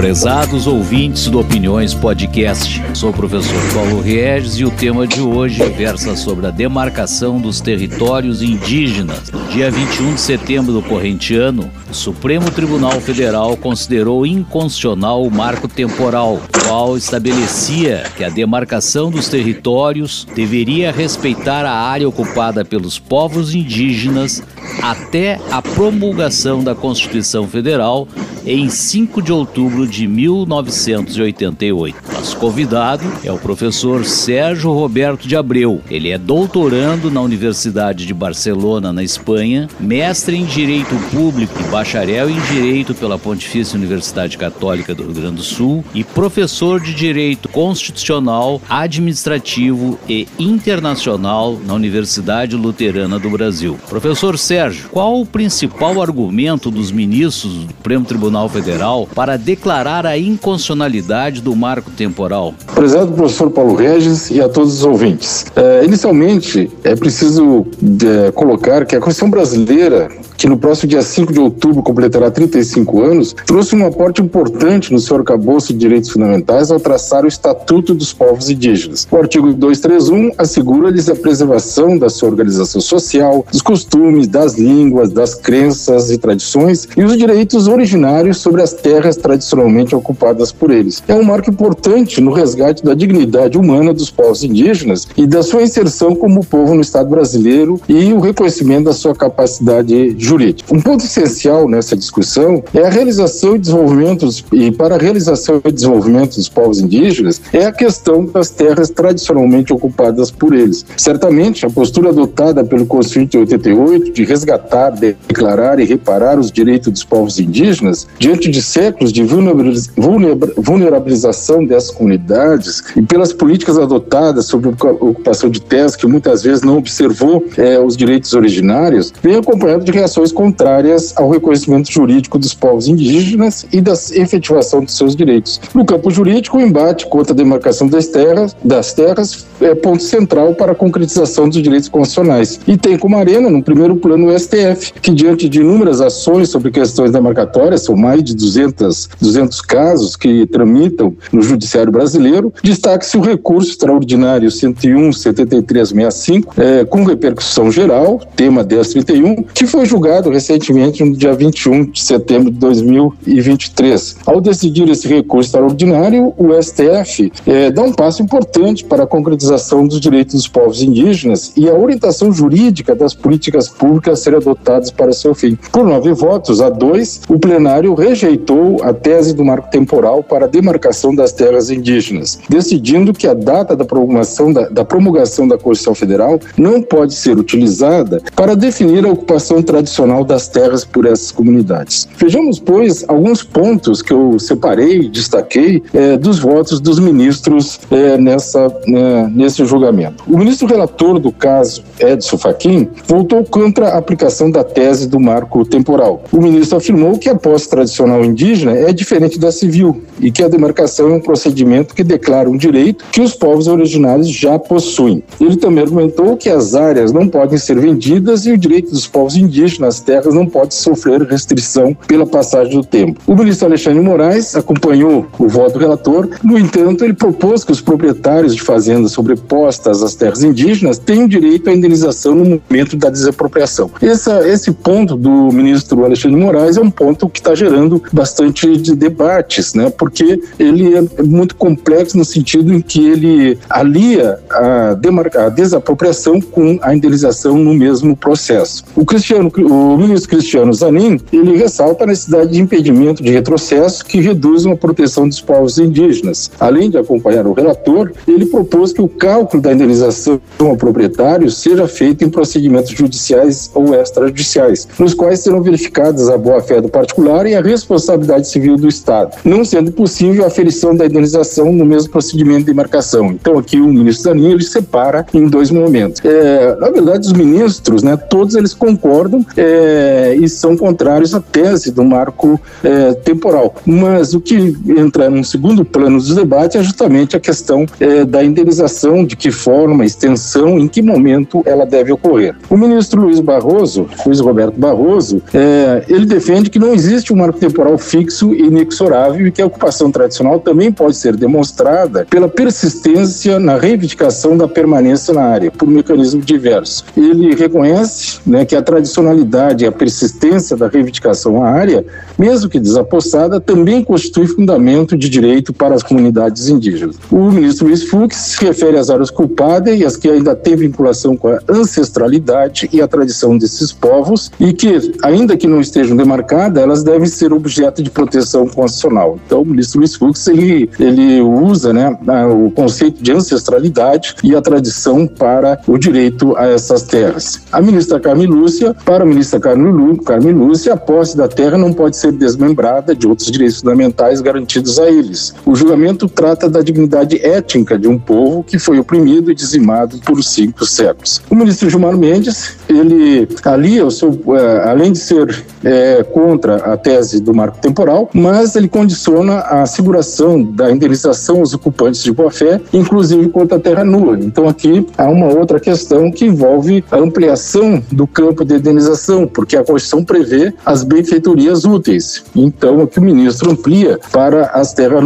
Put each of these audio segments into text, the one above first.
Prezados ouvintes do Opiniões Podcast, sou o professor Paulo Regis e o tema de hoje versa sobre a demarcação dos territórios indígenas. Dia 21 de setembro do corrente ano, o Supremo Tribunal Federal considerou inconstitucional o marco temporal, qual estabelecia que a demarcação dos territórios deveria respeitar a área ocupada pelos povos indígenas até a promulgação da Constituição Federal em 5 de outubro de 1988. Nosso convidado é o professor Sérgio Roberto de Abreu. Ele é doutorando na Universidade de Barcelona, na Espanha, mestre em Direito Público e bacharel em Direito pela Pontifícia Universidade Católica do Rio Grande do Sul e professor de Direito Constitucional, Administrativo e Internacional na Universidade Luterana do Brasil. Professor Sérgio, qual o principal argumento dos ministros do Supremo Tribunal Federal para declarar a inconstitucionalidade do marco temporal? Prezado professor Paulo Regis e a todos os ouvintes. É, inicialmente, é preciso é, colocar que a Constituição brasileira que no próximo dia 5 de outubro completará 35 anos, trouxe um aporte importante no seu arcabouço de direitos fundamentais ao traçar o Estatuto dos Povos Indígenas. O artigo 231 assegura-lhes a preservação da sua organização social, dos costumes, das línguas, das crenças e tradições e os direitos originários sobre as terras tradicionalmente ocupadas por eles. É um marco importante no resgate da dignidade humana dos povos indígenas e da sua inserção como povo no Estado brasileiro e o reconhecimento da sua capacidade jurídico. Um ponto essencial nessa discussão é a realização e desenvolvimento, e para a realização e desenvolvimento dos povos indígenas, é a questão das terras tradicionalmente ocupadas por eles. Certamente, a postura adotada pelo Constituinte de 88 de resgatar, declarar e reparar os direitos dos povos indígenas, diante de séculos de vulnerabilização dessas comunidades e pelas políticas adotadas sobre a ocupação de terras, que muitas vezes não observou é, os direitos originários, vem acompanhado de reações contrárias ao reconhecimento jurídico dos povos indígenas e da efetivação de seus direitos. No campo jurídico, o embate contra a demarcação das terras, das terras é ponto central para a concretização dos direitos constitucionais. E tem como arena, no primeiro plano, o STF, que diante de inúmeras ações sobre questões demarcatórias, são mais de 200, 200 casos que tramitam no judiciário brasileiro, destaque-se o recurso extraordinário 101 7365, é, com repercussão geral, tema 1031, que foi julgado julgado recentemente no dia 21 de setembro de 2023. Ao decidir esse recurso extraordinário, o STF é, dá um passo importante para a concretização dos direitos dos povos indígenas e a orientação jurídica das políticas públicas a serem adotadas para seu fim. Por nove votos a dois, o plenário rejeitou a tese do marco temporal para a demarcação das terras indígenas, decidindo que a data da promulgação da, da promulgação da Constituição Federal não pode ser utilizada para definir a ocupação tradicional tradicional das terras por essas comunidades. Vejamos, pois, alguns pontos que eu separei, destaquei, é, dos votos dos ministros é, nessa, né, nesse julgamento. O ministro relator do caso, Edson Fachin, voltou contra a aplicação da tese do marco temporal. O ministro afirmou que a posse tradicional indígena é diferente da civil e que a demarcação é um procedimento que declara um direito que os povos originários já possuem. Ele também argumentou que as áreas não podem ser vendidas e o direito dos povos indígenas nas terras não pode sofrer restrição pela passagem do tempo. O ministro Alexandre Moraes acompanhou o voto do relator, no entanto, ele propôs que os proprietários de fazendas sobrepostas às terras indígenas tenham direito à indenização no momento da desapropriação. Essa, esse ponto do ministro Alexandre Moraes é um ponto que está gerando bastante de debates, né? porque ele é muito complexo no sentido em que ele alia a, a desapropriação com a indenização no mesmo processo. O Cristiano, o ministro Cristiano Zanin, ele ressalta a necessidade de impedimento de retrocesso que reduzam a proteção dos povos indígenas. Além de acompanhar o relator, ele propôs que o cálculo da indenização ao proprietário seja feito em procedimentos judiciais ou extrajudiciais, nos quais serão verificadas a boa-fé do particular e a responsabilidade civil do Estado, não sendo possível a aferição da indenização no mesmo procedimento de demarcação. Então, aqui o ministro Zanin ele separa em dois momentos. É, na verdade, os ministros, né, todos eles concordam é, e são contrários à tese do marco é, temporal. Mas o que entra num segundo plano dos debates é justamente a questão é, da indenização, de que forma, extensão, em que momento ela deve ocorrer. O ministro Luiz Barroso, Luiz Roberto Barroso, é, ele defende que não existe um marco temporal fixo e inexorável e que a ocupação tradicional também pode ser demonstrada pela persistência na reivindicação da permanência na área, por um mecanismo diverso. Ele reconhece né, que a tradicionalidade e a persistência da reivindicação à área, mesmo que desapossada, também constitui fundamento de direito para as comunidades indígenas. O ministro Luiz Fux se refere às áreas culpadas e as que ainda têm vinculação com a ancestralidade e a tradição desses povos e que, ainda que não estejam demarcadas, elas devem ser objeto de proteção constitucional. Então, o ministro Luiz Fux ele, ele usa né, o conceito de ancestralidade e a tradição para o direito a essas terras. A ministra Carmen Lúcia, para a ministra Carmen Lúcia, a posse da terra não pode ser desmembrada de outros direitos fundamentais garantidos a eles. O julgamento trata da dignidade étnica de um povo que foi oprimido e dizimado por cinco séculos. O ministro Gilmar Mendes, ele alia o seu, eh, além de ser é, contra a tese do marco temporal, mas ele condiciona a asseguração da indenização aos ocupantes de boa-fé, inclusive contra a terra nua. Então aqui há uma outra questão que envolve a ampliação do campo de indenização, porque a Constituição prevê as benfeitorias úteis. Então aqui o ministro amplia para as terras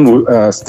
as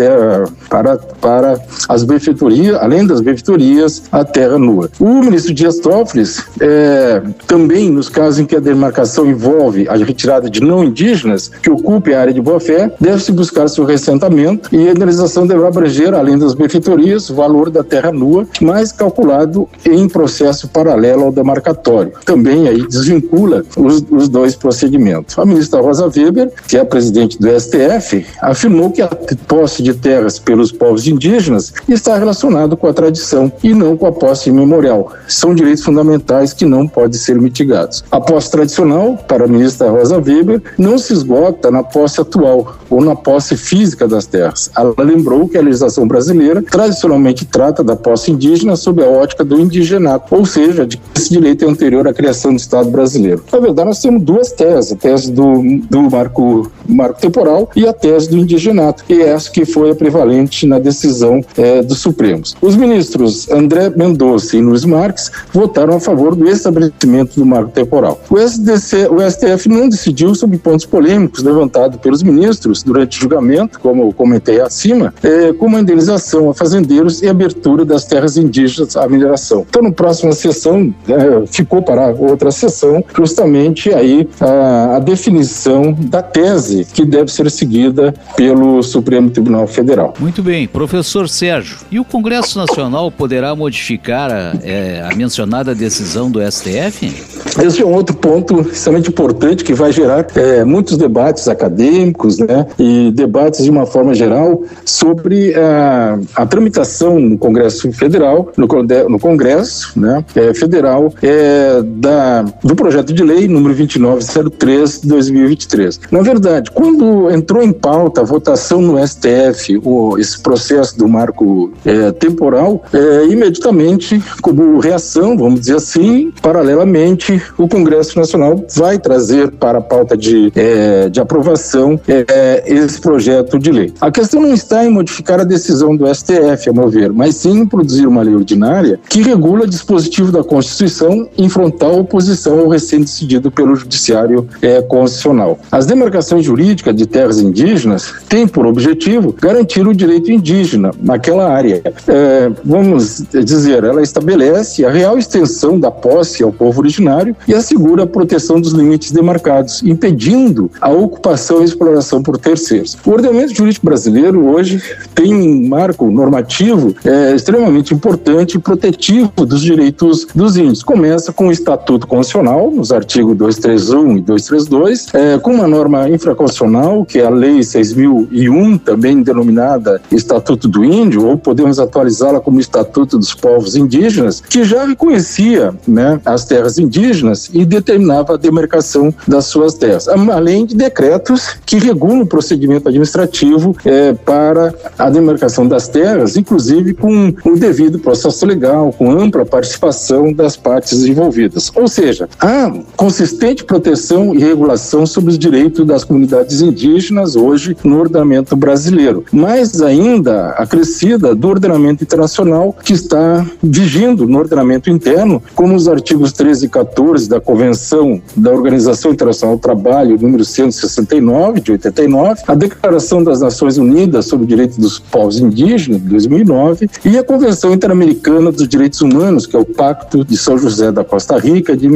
para para as benfeitorias, além das benfeitorias, a terra nua. O ministro Dias Toffoli é, também nos casos em que a demarcação envolve a retirada de não indígenas que ocupem a área de boa-fé, deve-se buscar seu ressentamento e a indenização deverá abranger, além das benfeitorias, o valor da terra nua, mais calculado em processo paralelo ao demarcatório. Também aí desvincula os, os dois procedimentos. A ministra Rosa Weber, que é a presidente do STF, afirmou que a posse de terras pelos povos indígenas está relacionado com a tradição e não com a posse memorial. São direitos fundamentais que não podem ser mitigados. A posse tradicional, para a ministra Rosa Weber, não se esgota na posse atual ou na posse física das terras. Ela lembrou que a legislação brasileira tradicionalmente trata da posse indígena sob a ótica do indigenato, ou seja, de que esse direito é anterior à criação do Estado brasileiro. Na verdade, nós temos duas teses, a tese do, do marco, marco temporal e a tese do indigenato, e é essa que foi a prevalente na decisão é, dos Supremos. Os ministros André Mendonça e Luiz Marques votaram a favor do estabelecimento do marco temporal. O, SDC, o STF não decidiu sobre pontos polêmicos levantados pelos ministros durante o julgamento, como eu comentei acima, é, como a indenização a fazendeiros e abertura das terras indígenas à mineração. Então, na próxima sessão, é, ficou para outra sessão, justamente aí a, a definição da tese que deve ser seguida pelo Supremo Tribunal Federal. Muito bem, professor Sérgio. E o Congresso Nacional poderá modificar a, é, a mencionada decisão do STF? Esse é um outro ponto extremamente importante que vai gerar é, muitos debates acadêmicos, né, e debates de uma forma geral sobre a, a tramitação no Congresso Federal, no, no Congresso, né, é, Federal, é, da, do projeto de lei número 2903 de 2023. Na verdade, quando entrou em pauta a votação no STF, o, esse processo do marco é, temporal, é, imediatamente, como reação, vamos dizer assim, paralelamente, o Congresso Nacional vai trazer para a pauta de, é, de aprovação é, esse projeto de lei. A questão não está em modificar a decisão do STF, a meu ver, mas sim em produzir uma lei ordinária que regula dispositivo da Constituição em frontal oposição ao recém-decidido pelo Judiciário é, Constitucional. As demarcações jurídicas de terras indígenas têm por objetivo garantir o direito indígena naquela área. É, vamos dizer, ela estabelece a real extensão da posse ao povo originário e assegura a proteção dos limites demarcados, impedindo a ocupação e exploração por terceiros. O ordenamento jurídico brasileiro hoje tem um marco normativo é, extremamente importante e protetivo dos direitos dos índios. Começa com o Estatuto Constitucional, nos artigos 231 e 232, é, com uma norma infraconstitucional, que é a Lei 6001, também denominada Estatuto do Índio, ou podemos atualizá-la como Estatuto dos Povos Indígenas, que já reconhecia né, as terras indígenas e determinava a demarcação das suas terras, além de decretos que regulam o procedimento administrativo é, para a demarcação das terras, inclusive com o devido processo legal, com ampla participação das partes envolvidas. Ou seja, há consistente proteção e regulação sobre os direitos das comunidades indígenas hoje no ordenamento brasileiro, mais ainda acrescida do ordenamento internacional que está vigindo no ordenamento interno, como os artigos 13 e 14 da Convenção da Organização Internacional do Trabalho, número 169 de 89, a Declaração das Nações Unidas sobre o Direito dos Povos Indígenas de 2009 e a Convenção Interamericana dos Direitos Humanos, que é o Pacto de São José da Costa Rica de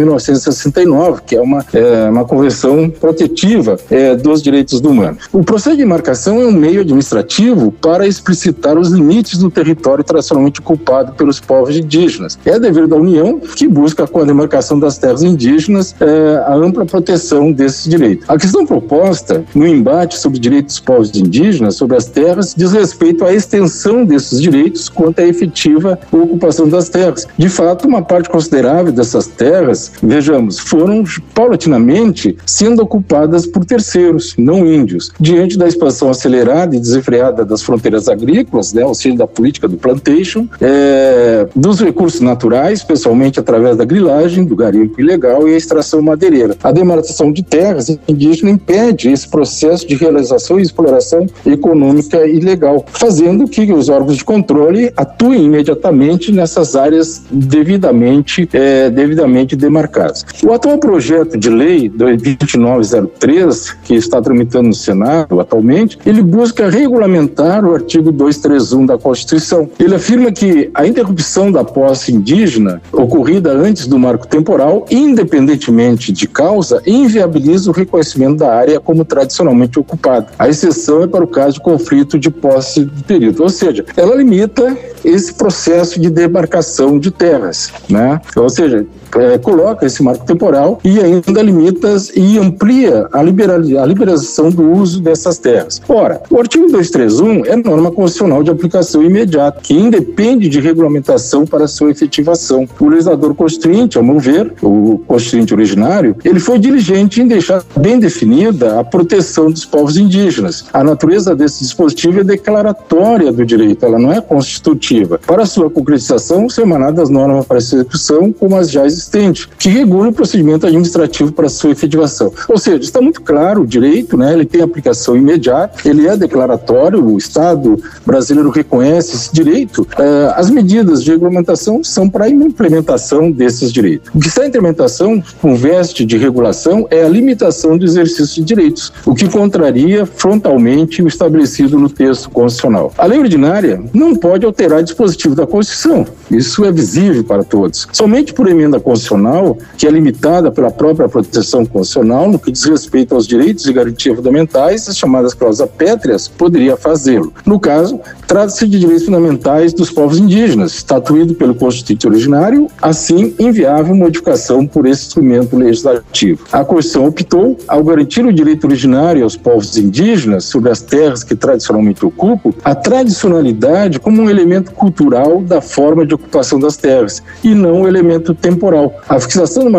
1969, que é uma, é, uma convenção protetiva é, dos direitos do humano. O processo de demarcação é um meio administrativo para explicitar os limites do território tradicionalmente ocupado pelos povos indígenas. É dever da União que busca com a demarcação das terras indígenas é, a ampla proteção desses direitos. A questão proposta no embate sobre direitos dos povos indígenas sobre as terras diz respeito à extensão desses direitos quanto à efetiva ocupação das terras. De fato, uma parte considerável dessas terras, vejamos, foram paulatinamente sendo ocupadas por terceiros, não índios. Diante da expansão acelerada e desenfreada das fronteiras agrícolas, né, ou seja, da política do plantation, é, dos recursos naturais, especialmente através da grilagem, do garimpo ilegal e a extração madeireira. A demarcação de terras indígenas impede esse processo de realização e exploração econômica ilegal, fazendo que os órgãos de controle atuem imediatamente nessas áreas devidamente, é, devidamente demarcadas. O atual projeto de lei 2903, que está tramitando no Senado atualmente, ele busca regulamentar o artigo 231 da Constituição. Ele afirma que a interrupção da posse indígena ocorrida antes do marco temporal, independentemente de causa, inviabiliza o reconhecimento da área como tradicionalmente ocupada. A exceção é para o caso de conflito de posse de período, ou seja, ela limita esse processo de demarcação de terras, né? Ou seja, é, coloca esse marco temporal e ainda limita e amplia a, liberal, a liberação do uso dessas terras. Ora, o artigo 231 é norma constitucional de aplicação imediata, que independe de regulamentação para sua efetivação. O legislador constituinte, ao meu ver, o constituinte originário, ele foi diligente em deixar bem definida a proteção dos povos indígenas. A natureza desse dispositivo é declaratória do direito, ela não é constitutiva. Para sua concretização, são emanadas normas para execução, como as já existente, que o procedimento administrativo para sua efetivação. Ou seja, está muito claro o direito, né? ele tem aplicação imediata, ele é declaratório, o Estado brasileiro reconhece esse direito. Uh, as medidas de regulamentação são para a implementação desses direitos. O que está em implementação, com veste de regulação, é a limitação do exercício de direitos, o que contraria frontalmente o estabelecido no texto constitucional. A lei ordinária não pode alterar dispositivo da Constituição. Isso é visível para todos. Somente por emenda constitucional, que é limitada pela própria proteção constitucional no que diz respeito aos direitos e garantias fundamentais, as chamadas cláusulas pétreas, poderia fazê-lo. No caso, trata-se de direitos fundamentais dos povos indígenas, estatuído pelo Constituinte originário, assim inviável modificação por esse instrumento legislativo. A Constituição optou, ao garantir o direito originário aos povos indígenas sobre as terras que tradicionalmente ocupam, a tradicionalidade como um elemento cultural da forma de ocupação das terras e não um elemento temporal. A fixação marco temporal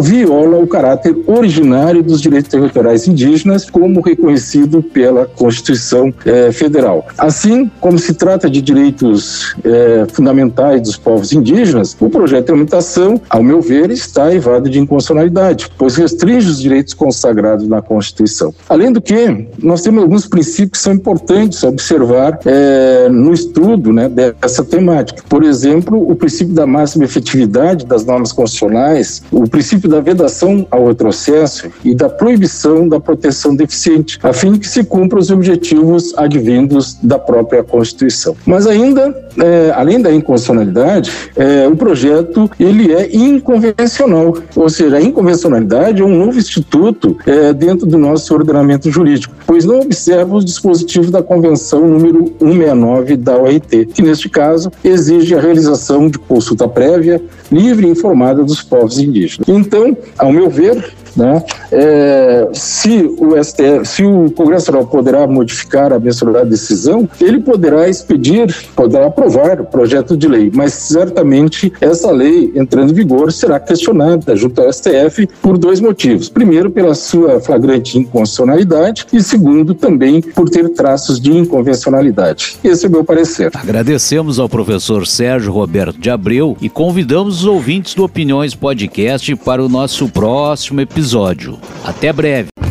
viola o caráter originário dos direitos territoriais indígenas, como reconhecido pela Constituição eh, Federal. Assim como se trata de direitos eh, fundamentais dos povos indígenas, o projeto de tramitação, ao meu ver, está evado de inconstitucionalidade, pois restringe os direitos consagrados na Constituição. Além do que, nós temos alguns princípios que são importantes observar eh, no estudo né, dessa temática. Por exemplo, o princípio da máxima efetividade das normas constitucionais o princípio da vedação ao retrocesso e da proibição da proteção deficiente, a fim de que se cumpram os objetivos advindos da própria Constituição. Mas ainda, é, além da inconstitucionalidade, é, o projeto ele é inconvencional, ou seja, a inconvencionalidade é um novo instituto é, dentro do nosso ordenamento jurídico, pois não observa os dispositivos da Convenção número 169 da OIT, que neste caso exige a realização de consulta prévia, livre e informada dos povos indígenas. Então, ao meu ver, né? É, se o STF, se o Congresso Nacional poderá modificar a mencionada decisão, ele poderá expedir, poderá aprovar o projeto de lei, mas certamente essa lei entrando em vigor será questionada junto ao STF por dois motivos. Primeiro, pela sua flagrante inconstitucionalidade e segundo, também por ter traços de inconvencionalidade. Esse é o meu parecer. Agradecemos ao professor Sérgio Roberto de Abreu e convidamos os ouvintes do Opiniões Podcast para o nosso próximo episódio. Até breve!